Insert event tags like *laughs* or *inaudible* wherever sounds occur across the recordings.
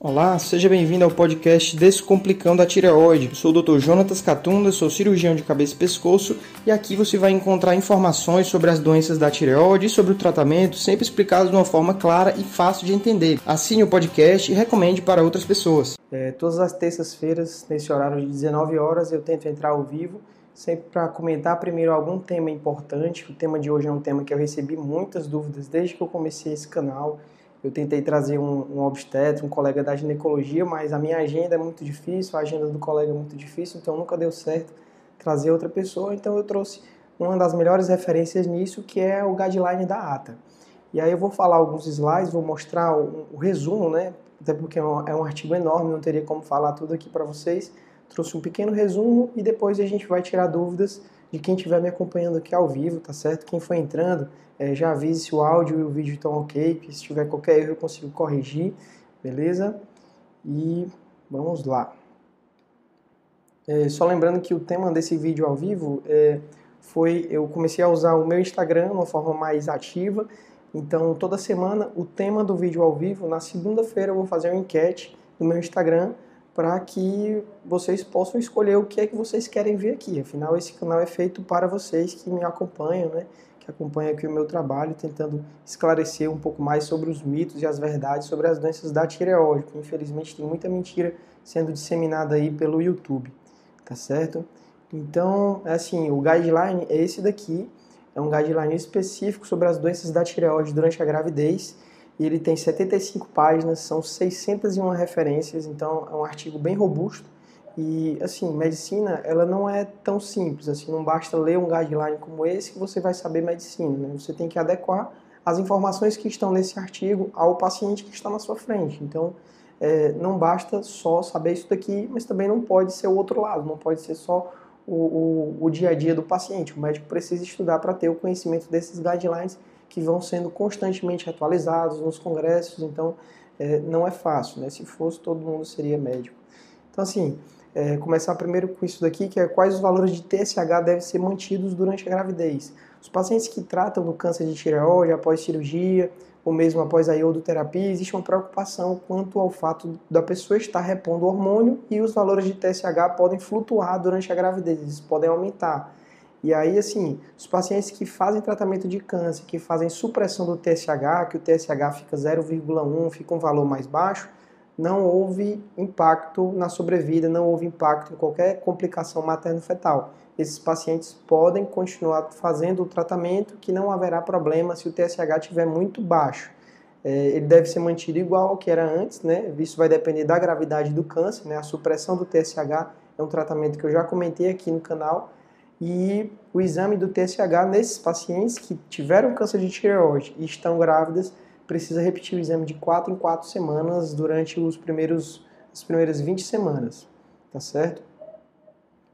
Olá, seja bem-vindo ao podcast Descomplicando a Tireoide. Sou o Dr. Jonatas Catunda, sou cirurgião de cabeça e pescoço e aqui você vai encontrar informações sobre as doenças da tireoide e sobre o tratamento, sempre explicado de uma forma clara e fácil de entender. Assine o podcast e recomende para outras pessoas. É, todas as terças-feiras, nesse horário de 19 horas, eu tento entrar ao vivo, sempre para comentar primeiro algum tema importante. O tema de hoje é um tema que eu recebi muitas dúvidas desde que eu comecei esse canal. Eu tentei trazer um, um obstetra, um colega da ginecologia, mas a minha agenda é muito difícil, a agenda do colega é muito difícil, então nunca deu certo trazer outra pessoa. Então eu trouxe uma das melhores referências nisso, que é o guideline da ATA. E aí eu vou falar alguns slides, vou mostrar o, o resumo, né? Até porque é um, é um artigo enorme, não teria como falar tudo aqui para vocês. Trouxe um pequeno resumo e depois a gente vai tirar dúvidas de quem estiver me acompanhando aqui ao vivo, tá certo? Quem for entrando, é, já avise se o áudio e o vídeo estão ok, se tiver qualquer erro eu consigo corrigir, beleza? E vamos lá. É, só lembrando que o tema desse vídeo ao vivo é, foi, eu comecei a usar o meu Instagram de uma forma mais ativa, então toda semana o tema do vídeo ao vivo, na segunda-feira eu vou fazer uma enquete no meu Instagram, para que vocês possam escolher o que é que vocês querem ver aqui. Afinal, esse canal é feito para vocês que me acompanham, né? que acompanham aqui o meu trabalho, tentando esclarecer um pouco mais sobre os mitos e as verdades sobre as doenças da tireoide, que infelizmente tem muita mentira sendo disseminada aí pelo YouTube, tá certo? Então, é assim, o guideline é esse daqui, é um guideline específico sobre as doenças da tireoide durante a gravidez, e ele tem 75 páginas, são 601 referências, então é um artigo bem robusto, e assim, medicina, ela não é tão simples, assim, não basta ler um guideline como esse que você vai saber medicina, né? Você tem que adequar as informações que estão nesse artigo ao paciente que está na sua frente. Então, é, não basta só saber isso daqui, mas também não pode ser o outro lado, não pode ser só o, o, o dia a dia do paciente. O médico precisa estudar para ter o conhecimento desses guidelines que vão sendo constantemente atualizados nos congressos, então é, não é fácil, né? Se fosse, todo mundo seria médico. Então, assim, é, começar primeiro com isso daqui, que é quais os valores de TSH devem ser mantidos durante a gravidez. Os pacientes que tratam do câncer de tireoide após cirurgia, ou mesmo após a iodoterapia, existe uma preocupação quanto ao fato da pessoa estar repondo hormônio e os valores de TSH podem flutuar durante a gravidez, eles podem aumentar. E aí, assim, os pacientes que fazem tratamento de câncer, que fazem supressão do TSH, que o TSH fica 0,1, fica um valor mais baixo, não houve impacto na sobrevida, não houve impacto em qualquer complicação materno-fetal. Esses pacientes podem continuar fazendo o tratamento que não haverá problema se o TSH estiver muito baixo. É, ele deve ser mantido igual ao que era antes, né? Isso vai depender da gravidade do câncer, né? A supressão do TSH é um tratamento que eu já comentei aqui no canal. E o exame do TSH nesses pacientes que tiveram câncer de tireoide e estão grávidas precisa repetir o exame de 4 em 4 semanas durante os primeiros, as primeiras 20 semanas, tá certo?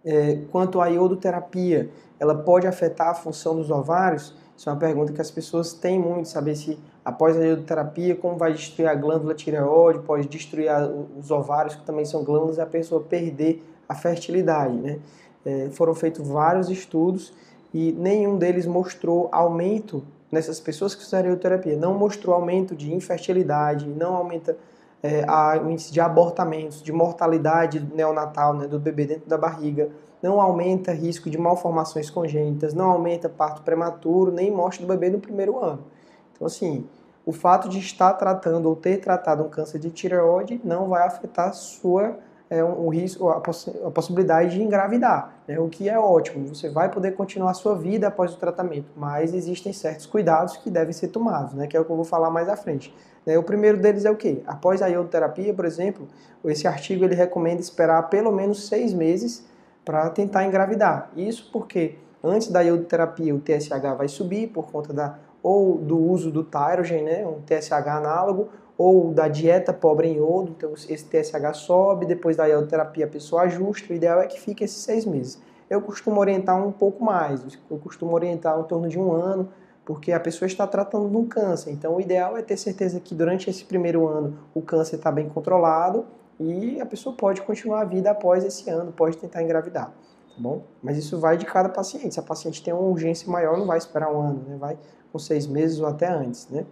É, quanto à iodoterapia, ela pode afetar a função dos ovários? Isso é uma pergunta que as pessoas têm muito, saber se após a iodoterapia, como vai destruir a glândula tireoide, pode destruir a, os ovários, que também são glândulas, e a pessoa perder a fertilidade, né? É, foram feitos vários estudos e nenhum deles mostrou aumento nessas pessoas que fizeram ioterapia não mostrou aumento de infertilidade, não aumenta é, a, o índice de abortamentos, de mortalidade neonatal né, do bebê dentro da barriga, não aumenta risco de malformações congênitas, não aumenta parto prematuro, nem morte do bebê no primeiro ano. Então, assim, o fato de estar tratando ou ter tratado um câncer de tireoide não vai afetar sua é, um, um risco, a, poss a, possibilidade de engravidar, né, o que é ótimo. Você vai poder continuar a sua vida após o tratamento, mas existem certos cuidados que devem ser tomados, né, que é o que eu vou falar mais à frente. Né, o primeiro deles é o quê? Após a iodoterapia, por exemplo, esse artigo ele recomenda esperar pelo menos seis meses para tentar engravidar. Isso porque antes da iodoterapia o TSH vai subir por conta da ou do uso do Tyrogen, né, um TSH análogo, ou da dieta pobre em iodo, então esse TSH sobe, depois da iodoterapia a pessoa ajusta, o ideal é que fique esses seis meses. Eu costumo orientar um pouco mais, eu costumo orientar em torno de um ano, porque a pessoa está tratando de um câncer, então o ideal é ter certeza que durante esse primeiro ano o câncer está bem controlado e a pessoa pode continuar a vida após esse ano, pode tentar engravidar, tá bom? Mas isso vai de cada paciente, se a paciente tem uma urgência maior, não vai esperar um ano, né? vai com seis meses ou até antes, né?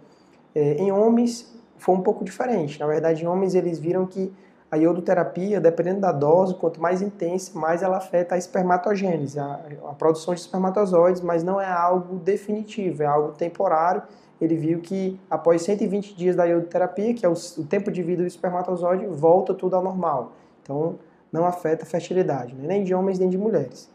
É, em homens, foi um pouco diferente. Na verdade, em homens eles viram que a iodoterapia, dependendo da dose, quanto mais intensa, mais ela afeta a espermatogênese, a, a produção de espermatozoides, mas não é algo definitivo, é algo temporário. Ele viu que após 120 dias da iodoterapia, que é o, o tempo de vida do espermatozoide, volta tudo ao normal. Então, não afeta a fertilidade, né? nem de homens nem de mulheres.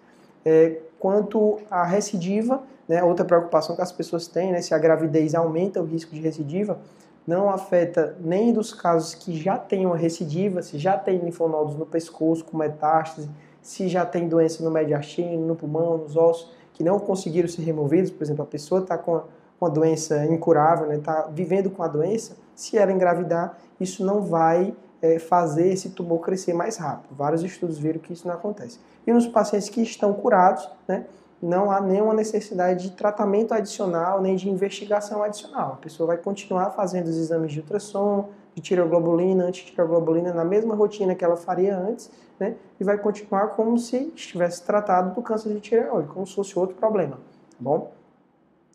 É, quanto à recidiva, né, outra preocupação que as pessoas têm, né, se a gravidez aumenta o risco de recidiva, não afeta nem dos casos que já têm uma recidiva, se já tem linfonodos no pescoço com metástase, se já tem doença no mediastino, no pulmão, nos ossos, que não conseguiram ser removidos, por exemplo, a pessoa está com uma doença incurável, está né, vivendo com a doença, se ela engravidar, isso não vai é, fazer esse tumor crescer mais rápido. Vários estudos viram que isso não acontece. E nos pacientes que estão curados, né, não há nenhuma necessidade de tratamento adicional nem de investigação adicional. A pessoa vai continuar fazendo os exames de ultrassom, de tiroglobulina, antitiroglobulina na mesma rotina que ela faria antes, né? E vai continuar como se estivesse tratado do câncer de tireoide, como se fosse outro problema, tá bom?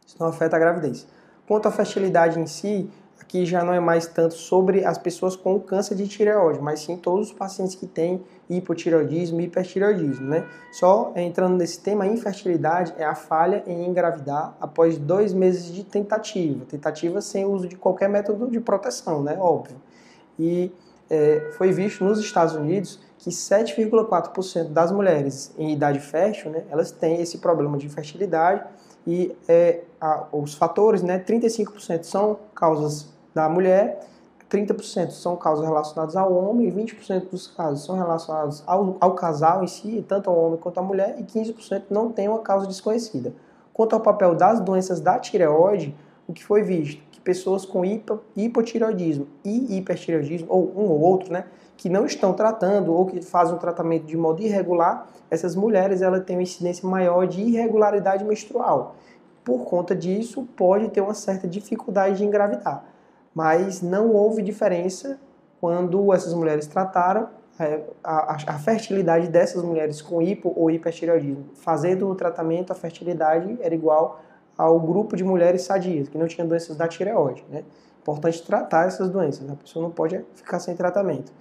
Isso não afeta a gravidez. Quanto à fertilidade em si, aqui já não é mais tanto sobre as pessoas com câncer de tireoide, mas sim todos os pacientes que têm hipotireoidismo e hipertireoidismo, né? Só entrando nesse tema, a infertilidade é a falha em engravidar após dois meses de tentativa, tentativa sem uso de qualquer método de proteção, né? Óbvio. E é, foi visto nos Estados Unidos que 7,4% das mulheres em idade fértil, né, elas têm esse problema de infertilidade e é, a, os fatores, né, 35% são causas da mulher 30% são causas relacionadas ao homem, e 20% dos casos são relacionados ao, ao, casal em si, tanto ao homem quanto à mulher, e 15% não tem uma causa desconhecida. Quanto ao papel das doenças da tireoide, o que foi visto? Que pessoas com hipo, hipotireoidismo e hipertireoidismo, ou um ou outro, né, que não estão tratando ou que fazem um tratamento de modo irregular, essas mulheres ela têm uma incidência maior de irregularidade menstrual. Por conta disso, pode ter uma certa dificuldade de engravidar mas não houve diferença quando essas mulheres trataram é, a, a, fertilidade dessas mulheres com hipo ou hipertireoidismo. Fazendo o tratamento, a fertilidade era igual ao grupo de mulheres sadias, que não tinham doenças da tireoide. Né? Importante tratar essas doenças, a pessoa não pode ficar sem tratamento.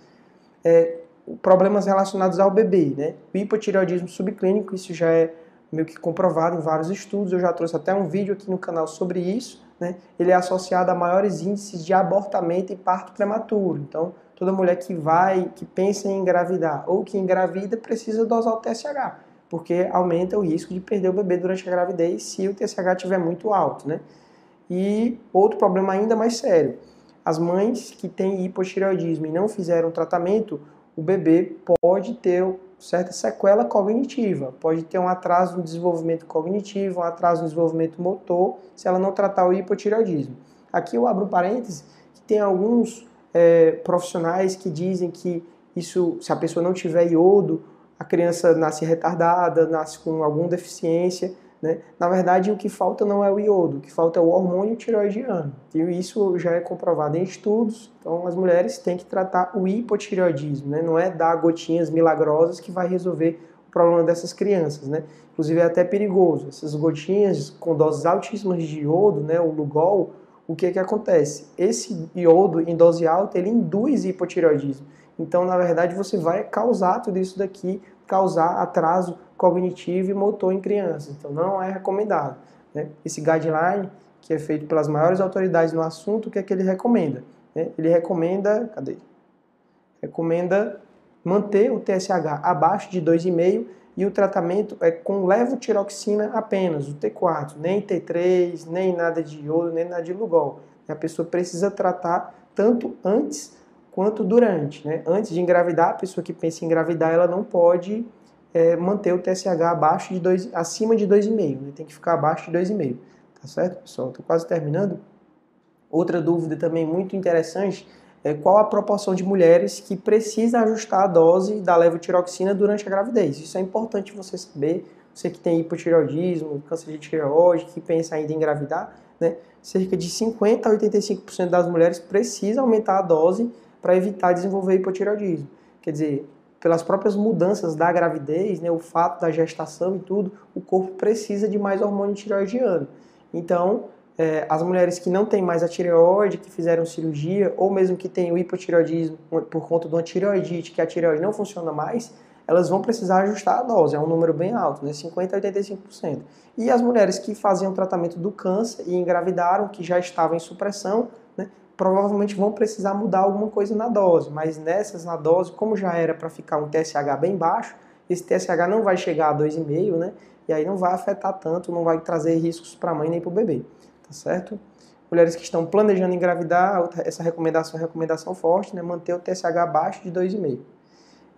É, problemas relacionados ao bebê, né? O hipotireoidismo subclínico, isso já é meio que comprovado em vários estudos, eu já trouxe até um vídeo aqui no canal sobre isso, né, ele é associado a maiores índices de abortamento e parto prematuro. Então, toda mulher que vai, que pensa em engravidar ou que engravida, precisa dosar o TSH, porque aumenta o risco de perder o bebê durante a gravidez se o TSH estiver muito alto. Né? E outro problema ainda mais sério, as mães que têm hipotireoidismo e não fizeram tratamento, o bebê pode ter certa sequela cognitiva. Pode ter um atraso no desenvolvimento cognitivo, um atraso no desenvolvimento motor, se ela não tratar o hipotireoidismo. Aqui eu abro um parênteses, que tem alguns é, profissionais que dizem que isso, se a pessoa não tiver iodo, a criança nasce retardada, nasce com alguma deficiência. Né? Na verdade, o que falta não é o iodo, o que falta é o hormônio tireoidiano. E isso já é comprovado em estudos. Então, as mulheres têm que tratar o hipotireoidismo, né? não é dar gotinhas milagrosas que vai resolver o problema dessas crianças. Né? Inclusive, é até perigoso. Essas gotinhas com doses altíssimas de iodo, né? o Lugol, o que, que acontece? Esse iodo em dose alta, ele induz hipotireoidismo. Então, na verdade, você vai causar tudo isso daqui, causar atraso cognitivo e motor em crianças. Então, não é recomendado. Né? Esse guideline, que é feito pelas maiores autoridades no assunto, o que é que ele recomenda? Né? Ele recomenda, cadê? Recomenda manter o TSH abaixo de 2,5 e o tratamento é com levotiroxina apenas, o T4, nem T3, nem nada de iodo, nem nada de Lugol. A pessoa precisa tratar tanto antes quanto durante. Né? Antes de engravidar, a pessoa que pensa em engravidar, ela não pode é, manter o TSH abaixo de dois, acima de 2,5, né? tem que ficar abaixo de 2,5, tá certo, pessoal? Estou quase terminando. Outra dúvida também muito interessante é qual a proporção de mulheres que precisa ajustar a dose da levotiroxina durante a gravidez. Isso é importante você saber, você que tem hipotireoidismo, câncer de tireoide, que pensa ainda em engravidar, né? cerca de 50 a 85% das mulheres precisa aumentar a dose para evitar desenvolver hipotireoidismo. Quer dizer, pelas próprias mudanças da gravidez, né, o fato da gestação e tudo, o corpo precisa de mais hormônio tireoidiano. Então, é, as mulheres que não têm mais a tireoide, que fizeram cirurgia, ou mesmo que têm o hipotireoidismo por conta de uma tireoidite, que a tireoide não funciona mais, elas vão precisar ajustar a dose, é um número bem alto, né? 50% a 85%. E as mulheres que faziam tratamento do câncer e engravidaram, que já estavam em supressão, né? Provavelmente vão precisar mudar alguma coisa na dose, mas nessas na dose, como já era para ficar um TSH bem baixo, esse TSH não vai chegar a 2,5, né? E aí não vai afetar tanto, não vai trazer riscos para a mãe nem para o bebê tá certo? Mulheres que estão planejando engravidar, essa recomendação é recomendação forte, né? Manter o TSH abaixo de 2,5.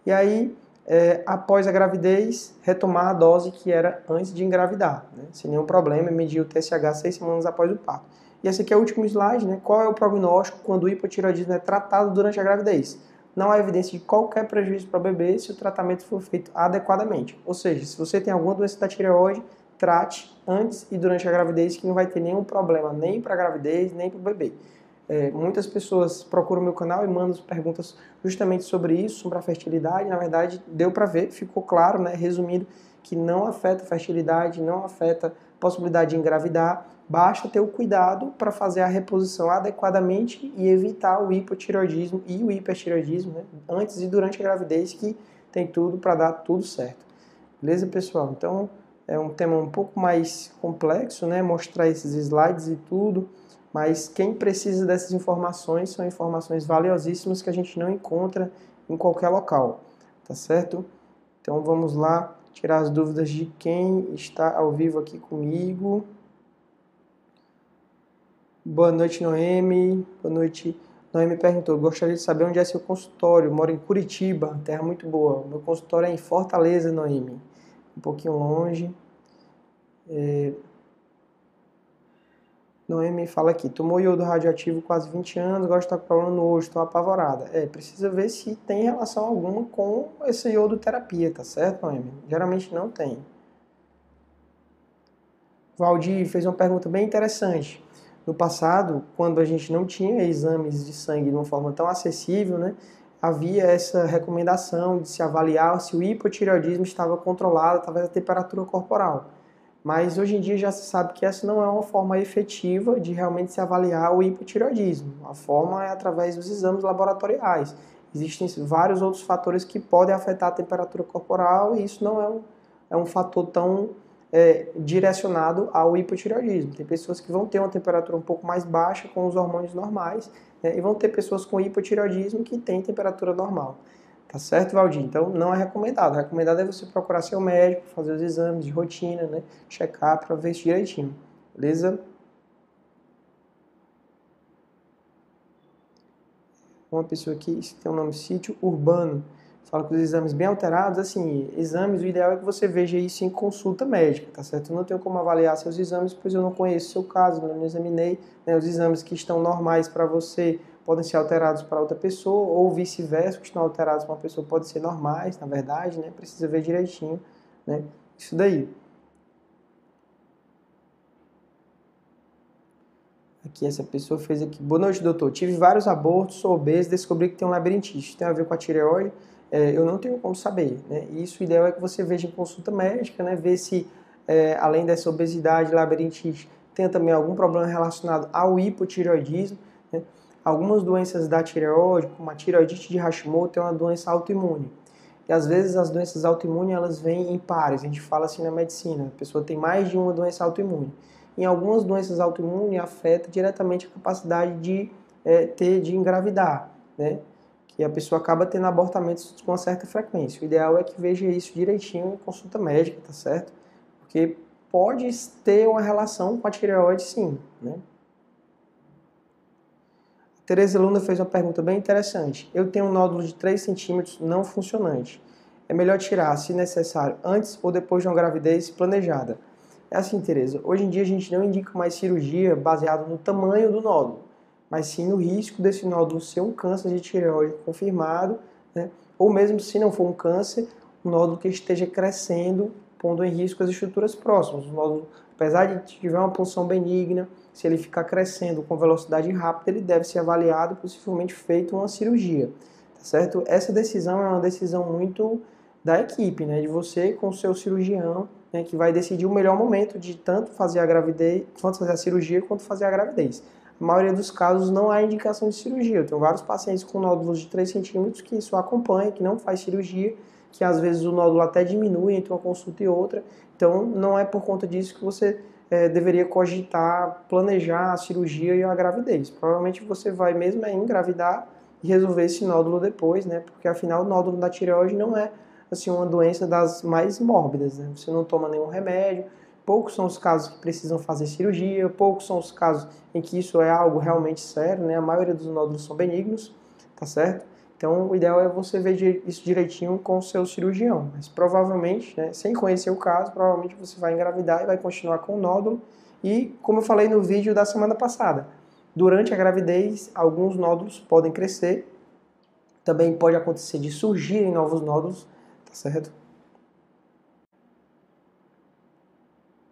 E aí, é, após a gravidez, retomar a dose que era antes de engravidar, né? sem nenhum problema, medir o TSH seis semanas após o parto. E esse aqui é o último slide, né? Qual é o prognóstico quando o hipotireoidismo é tratado durante a gravidez? Não há evidência de qualquer prejuízo para o bebê se o tratamento for feito adequadamente. Ou seja, se você tem alguma doença da tireoide, trate antes e durante a gravidez que não vai ter nenhum problema nem para a gravidez nem para o bebê. É, muitas pessoas procuram meu canal e mandam perguntas justamente sobre isso, sobre a fertilidade. Na verdade, deu para ver, ficou claro, né, resumindo, que não afeta a fertilidade, não afeta possibilidade de engravidar. Basta ter o cuidado para fazer a reposição adequadamente e evitar o hipotireoidismo e o hipertireoidismo né, antes e durante a gravidez, que tem tudo para dar tudo certo. Beleza, pessoal? Então, é um tema um pouco mais complexo, né? Mostrar esses slides e tudo, mas quem precisa dessas informações são informações valiosíssimas que a gente não encontra em qualquer local, tá certo? Então vamos lá tirar as dúvidas de quem está ao vivo aqui comigo. Boa noite, Noemi. Boa noite. Noemi perguntou: gostaria de saber onde é seu consultório. Moro em Curitiba, terra muito boa. Meu consultório é em Fortaleza, Noemi um pouquinho longe. É... Noemi fala aqui, tomou iodo radioativo quase 20 anos, agora está com problema no olho, estou apavorada. É, precisa ver se tem relação alguma com essa iodoterapia, tá certo, Noemi? Geralmente não tem. Valdir fez uma pergunta bem interessante. No passado, quando a gente não tinha exames de sangue de uma forma tão acessível, né, havia essa recomendação de se avaliar se o hipotireoidismo estava controlado através da temperatura corporal. Mas hoje em dia já se sabe que essa não é uma forma efetiva de realmente se avaliar o hipotireoidismo. A forma é através dos exames laboratoriais. Existem vários outros fatores que podem afetar a temperatura corporal e isso não é um, é um fator tão é, direcionado ao hipotireoidismo. Tem pessoas que vão ter uma temperatura um pouco mais baixa com os hormônios normais né, e vão ter pessoas com hipotireoidismo que têm temperatura normal. Tá certo, Valdir? Então não é recomendado. O recomendado é você procurar seu médico, fazer os exames de rotina, né? Checar para ver isso direitinho. Beleza? Uma pessoa aqui tem o um nome sítio urbano fala que os exames bem alterados, assim, exames, o ideal é que você veja isso em consulta médica, tá certo? Eu não tenho como avaliar seus exames, pois eu não conheço o seu caso, não examinei, né, os exames que estão normais para você podem ser alterados para outra pessoa, ou vice-versa, que estão alterados para uma pessoa podem ser normais, na verdade, né? Precisa ver direitinho, né? Isso daí. Aqui essa pessoa fez aqui. Boa noite, doutor. Tive vários abortos, sou obeso, descobri que tem um labirintite. Tem a ver com a tireoide é, eu não tenho como saber. Né? Isso o ideal é que você veja em consulta médica, né? ver se é, além dessa obesidade, labirintite, tem também algum problema relacionado ao hipotireoidismo. Né? Algumas doenças da tireoide, como a tireoidite de Hashimoto, é uma doença autoimune. E às vezes as doenças autoimunes elas vêm em pares, a gente fala assim na medicina, a pessoa tem mais de uma doença autoimune. Em algumas doenças autoimunes afeta diretamente a capacidade de é, ter de engravidar, né? que a pessoa acaba tendo abortamentos com uma certa frequência. O ideal é que veja isso direitinho em consulta médica, tá certo? Porque pode ter uma relação com a tireoide, sim, né? Tereza Luna fez uma pergunta bem interessante. Eu tenho um nódulo de 3 centímetros não funcionante. É melhor tirar, se necessário, antes ou depois de uma gravidez planejada. É assim, Tereza. Hoje em dia a gente não indica mais cirurgia baseada no tamanho do nódulo mas sim no risco desse nódulo ser um câncer de tireoide confirmado, né? ou mesmo se não for um câncer, um nódulo que esteja crescendo, pondo em risco as estruturas próximas. O nódulo, apesar de tiver uma punção benigna, se ele ficar crescendo com velocidade rápida, ele deve ser avaliado, possivelmente feito uma cirurgia, tá certo? Essa decisão é uma decisão muito da equipe, né, de você com o seu cirurgião, né, que vai decidir o melhor momento de tanto fazer a gravidez, quanto fazer a cirurgia, quanto fazer a gravidez. A maioria dos casos não há indicação de cirurgia. Eu tenho vários pacientes com nódulos de 3 centímetros que isso acompanha, que não faz cirurgia, que às vezes o nódulo até diminui entre uma consulta e outra. Então, não é por conta disso que você é, deveria cogitar, planejar a cirurgia e a gravidez. Provavelmente você vai mesmo engravidar e resolver esse nódulo depois, né? Porque afinal o nódulo da tireoide não é assim uma doença das mais mórbidas, né? Você não toma nenhum remédio, poucos são os casos que precisam fazer cirurgia, poucos são os casos em que isso é algo realmente sério, né? A maioria dos nódulos são benignos, tá certo? Então, o ideal é você ver isso direitinho com o seu cirurgião. Mas provavelmente, né, sem conhecer o caso, provavelmente você vai engravidar e vai continuar com o nódulo. E, como eu falei no vídeo da semana passada, durante a gravidez, alguns nódulos podem crescer. Também pode acontecer de surgirem novos nódulos, tá certo?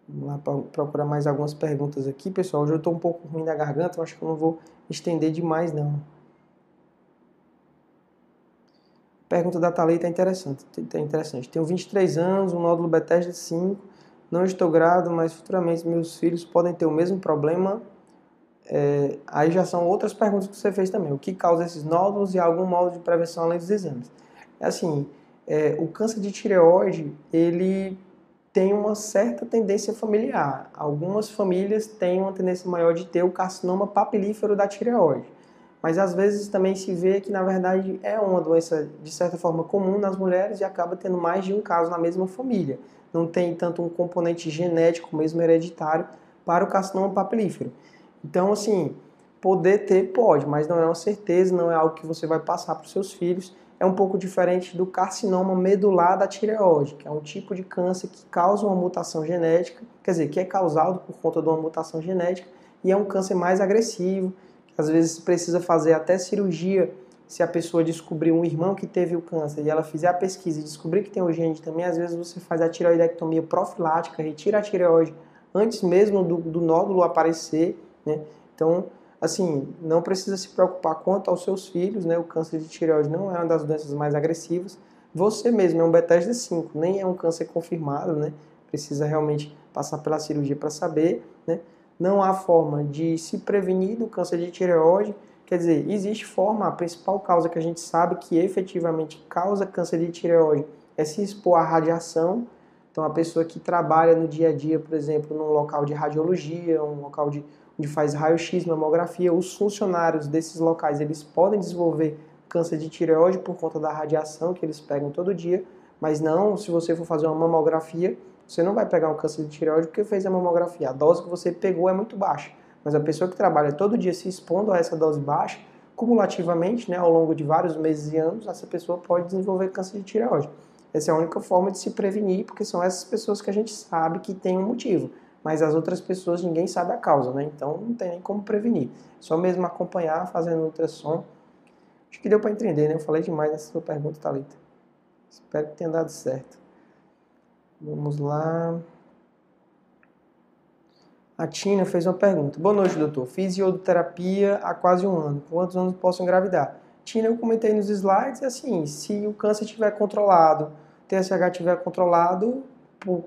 Vamos lá procurar mais algumas perguntas aqui, pessoal. Hoje eu estou um pouco ruim da garganta, acho que eu não vou estender demais, não. Pergunta da Thalita é interessante, é interessante. Tenho 23 anos, um nódulo Bethesda 5, não estou grávida, mas futuramente meus filhos podem ter o mesmo problema. É, aí já são outras perguntas que você fez também. O que causa esses nódulos e algum modo de prevenção além dos exames? É assim, é, o câncer de tireoide, ele tem uma certa tendência familiar. Algumas famílias têm uma tendência maior de ter o carcinoma papilífero da tireoide mas às vezes também se vê que na verdade é uma doença de certa forma comum nas mulheres e acaba tendo mais de um caso na mesma família. Não tem tanto um componente genético, mesmo hereditário, para o carcinoma papilífero. Então, assim, poder ter pode, mas não é uma certeza, não é algo que você vai passar para os seus filhos. É um pouco diferente do carcinoma medular da tireoide, que é um tipo de câncer que causa uma mutação genética, quer dizer, que é causado por conta de uma mutação genética e é um câncer mais agressivo, às vezes precisa fazer até cirurgia se a pessoa descobrir um irmão que teve o câncer e ela fizer a pesquisa e descobrir que tem o gene também, às vezes você faz a tireoidectomia profilática, retira a tireoide antes mesmo do, do nódulo aparecer, né? Então, assim, não precisa se preocupar quanto aos seus filhos, né? O câncer de tireoide não é uma das doenças mais agressivas. Você mesmo é um Bethesda 5, nem é um câncer confirmado, né? Precisa realmente passar pela cirurgia para saber, né? Não há forma de se prevenir do câncer de tireoide. Quer dizer, existe forma, a principal causa que a gente sabe que efetivamente causa câncer de tireoide é se expor à radiação. Então, a pessoa que trabalha no dia a dia, por exemplo, num local de radiologia, um local de, onde faz raio-x, mamografia, os funcionários desses locais, eles podem desenvolver câncer de tireoide por conta da radiação que eles pegam todo dia, mas não se você for fazer uma mamografia, você não vai pegar um câncer de tireoide porque fez a mamografia. A dose que você pegou é muito baixa. Mas a pessoa que trabalha todo dia se expondo a essa dose baixa, cumulativamente, né, ao longo de vários meses e anos, essa pessoa pode desenvolver câncer de tireoide. Essa é a única forma de se prevenir, porque são essas pessoas que a gente sabe que tem um motivo. Mas as outras pessoas ninguém sabe a causa, né? Então não tem nem como prevenir. Só mesmo acompanhar, fazendo ultrassom. Acho que deu para entender, né? Eu falei demais nessa sua pergunta, Thalita. Espero que tenha dado certo. Vamos lá. A Tina fez uma pergunta. Boa noite, doutor. Fiz iodoterapia há quase um ano. Quantos anos posso engravidar? Tina, eu comentei nos slides, assim, se o câncer estiver controlado, TSH estiver controlado, por,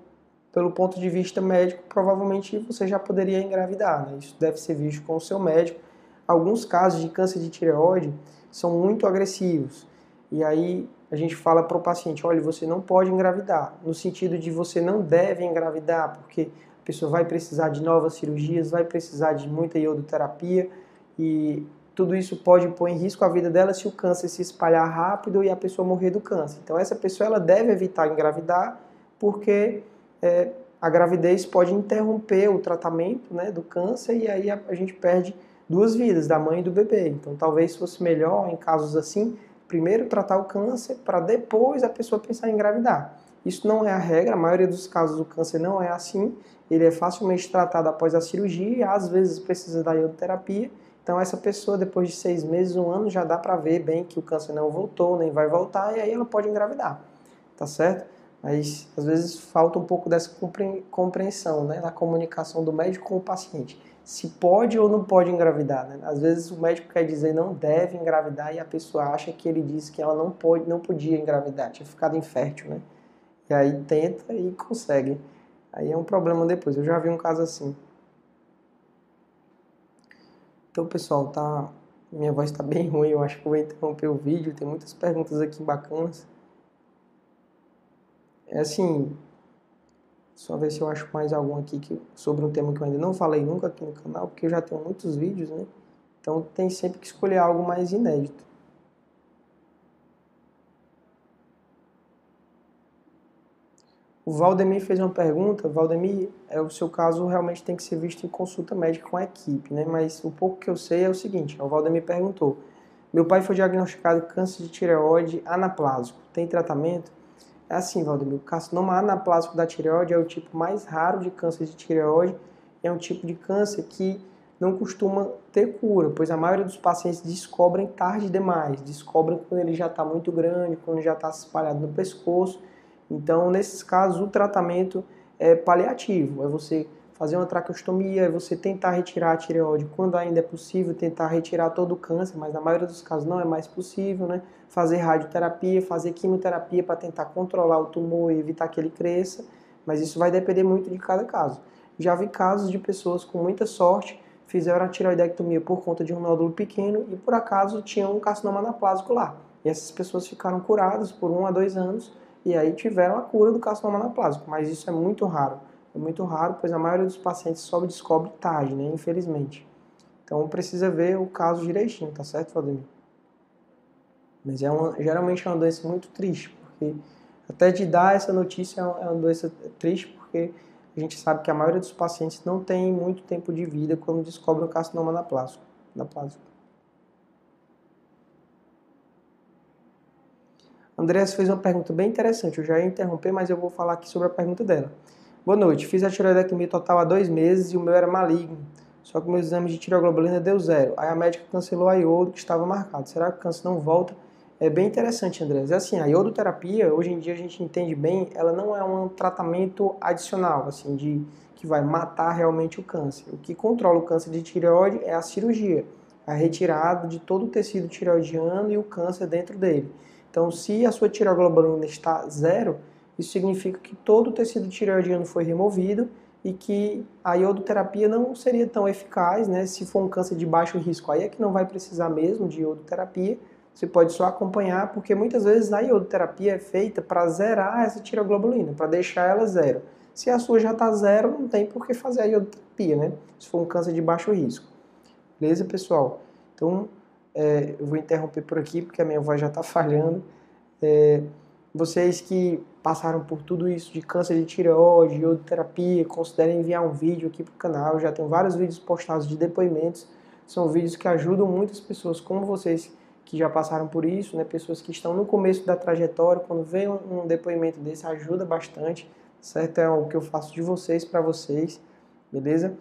pelo ponto de vista médico, provavelmente você já poderia engravidar. Né? Isso deve ser visto com o seu médico. Alguns casos de câncer de tireoide são muito agressivos. E aí a gente fala para o paciente, olha, você não pode engravidar, no sentido de você não deve engravidar, porque a pessoa vai precisar de novas cirurgias, vai precisar de muita iodoterapia e tudo isso pode pôr em risco a vida dela se o câncer se espalhar rápido e a pessoa morrer do câncer. Então essa pessoa ela deve evitar engravidar, porque é, a gravidez pode interromper o tratamento né, do câncer e aí a, a gente perde duas vidas, da mãe e do bebê. Então talvez fosse melhor em casos assim primeiro tratar o câncer para depois a pessoa pensar em engravidar. Isso não é a regra, a maioria dos casos o câncer não é assim. Ele é facilmente tratado após a cirurgia às vezes precisa da iodoterapia. Então essa pessoa depois de seis meses, um ano, já dá para ver bem que o câncer não voltou, nem vai voltar e aí ela pode engravidar, tá certo? Mas às vezes falta um pouco dessa compreensão, né, da comunicação do médico com o paciente se pode ou não pode engravidar. Né? Às vezes o médico quer dizer não deve engravidar e a pessoa acha que ele disse que ela não pode, não podia engravidar, tinha ficado infértil, né? E aí tenta e consegue Aí é um problema depois. Eu já vi um caso assim. Então, pessoal, tá minha voz está bem *laughs* ruim, eu acho que vou interromper o vídeo. Tem muitas perguntas aqui bacanas. É assim, só ver se eu acho mais algum aqui que, sobre um tema que eu ainda não falei nunca aqui no canal, porque eu já tenho muitos vídeos, né? Então tem sempre que escolher algo mais inédito. O Valdemir fez uma pergunta. Valdemir, é, o seu caso realmente tem que ser visto em consulta médica com a equipe, né? Mas o pouco que eu sei é o seguinte: o Valdemir perguntou. Meu pai foi diagnosticado câncer de tireoide anaplásico. Tem tratamento? É assim, Valdemir. O carcinoma anaplásico da tireoide é o tipo mais raro de câncer de tireoide. É um tipo de câncer que não costuma ter cura, pois a maioria dos pacientes descobrem tarde demais, descobrem quando ele já está muito grande, quando já está espalhado no pescoço então, nesses casos, o tratamento é paliativo, é você fazer uma traqueostomia, você tentar retirar a tireoide quando ainda é possível, tentar retirar todo o câncer, mas na maioria dos casos não é mais possível, né? Fazer radioterapia, fazer quimioterapia para tentar controlar o tumor e evitar que ele cresça, mas isso vai depender muito de cada caso. Já vi casos de pessoas com muita sorte fizeram a tireoidectomia por conta de um nódulo pequeno e por acaso tinham um carcinoma anaplásico lá. E essas pessoas ficaram curadas por um a dois anos e aí tiveram a cura do carcinoma anaplásico, mas isso é muito raro. É muito raro, pois a maioria dos pacientes só descobre tarde, né, infelizmente. Então precisa ver o caso direitinho, tá certo, Valdemir? Mas é uma, geralmente é uma doença muito triste, porque até de dar essa notícia é uma doença triste, porque a gente sabe que a maioria dos pacientes não tem muito tempo de vida quando descobre o carcinoma anaplásico. anaplásico. Andréas fez uma pergunta bem interessante. Eu já ia interromper, mas eu vou falar aqui sobre a pergunta dela. Boa noite. Fiz a tireoidectomia total há dois meses e o meu era maligno. Só que meus exames de tireoglobulina deu zero. Aí a médica cancelou a iodo que estava marcado. Será que o câncer não volta? É bem interessante, Andrés. É assim, a iodoterapia, hoje em dia a gente entende bem, ela não é um tratamento adicional, assim, de que vai matar realmente o câncer. O que controla o câncer de tireoide é a cirurgia, a retirada de todo o tecido tireoidiano e o câncer dentro dele. Então, se a sua tireoglobulina está zero, isso significa que todo o tecido tireoidiano foi removido e que a iodoterapia não seria tão eficaz, né? Se for um câncer de baixo risco, aí é que não vai precisar mesmo de iodoterapia. Você pode só acompanhar, porque muitas vezes a iodoterapia é feita para zerar essa tireoglobulina, para deixar ela zero. Se a sua já está zero, não tem por que fazer a iodoterapia, né? Se for um câncer de baixo risco. Beleza, pessoal? Então, é, eu vou interromper por aqui porque a minha voz já está falhando. É, vocês que passaram por tudo isso de câncer de tireoide, iodoterapia, considerem enviar um vídeo aqui para o canal. Eu já tenho vários vídeos postados de depoimentos. São vídeos que ajudam muitas pessoas como vocês que já passaram por isso, né? pessoas que estão no começo da trajetória. Quando vem um, um depoimento desse, ajuda bastante, certo? É o que eu faço de vocês para vocês, beleza?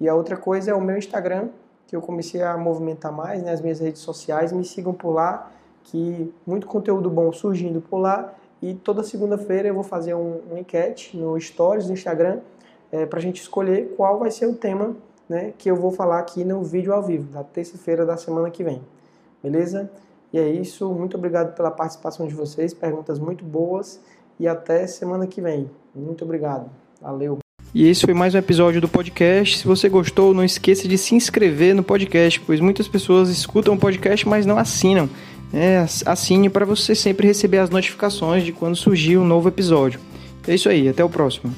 E a outra coisa é o meu Instagram, que eu comecei a movimentar mais, né, as minhas redes sociais, me sigam por lá, que muito conteúdo bom surgindo por lá. E toda segunda-feira eu vou fazer um, um enquete no Stories do Instagram é, para a gente escolher qual vai ser o tema né, que eu vou falar aqui no vídeo ao vivo, da terça-feira da semana que vem. Beleza? E é isso. Muito obrigado pela participação de vocês, perguntas muito boas e até semana que vem. Muito obrigado. Valeu. E esse foi mais um episódio do podcast. Se você gostou, não esqueça de se inscrever no podcast, pois muitas pessoas escutam o podcast, mas não assinam. É, assine para você sempre receber as notificações de quando surgir um novo episódio. É isso aí, até o próximo.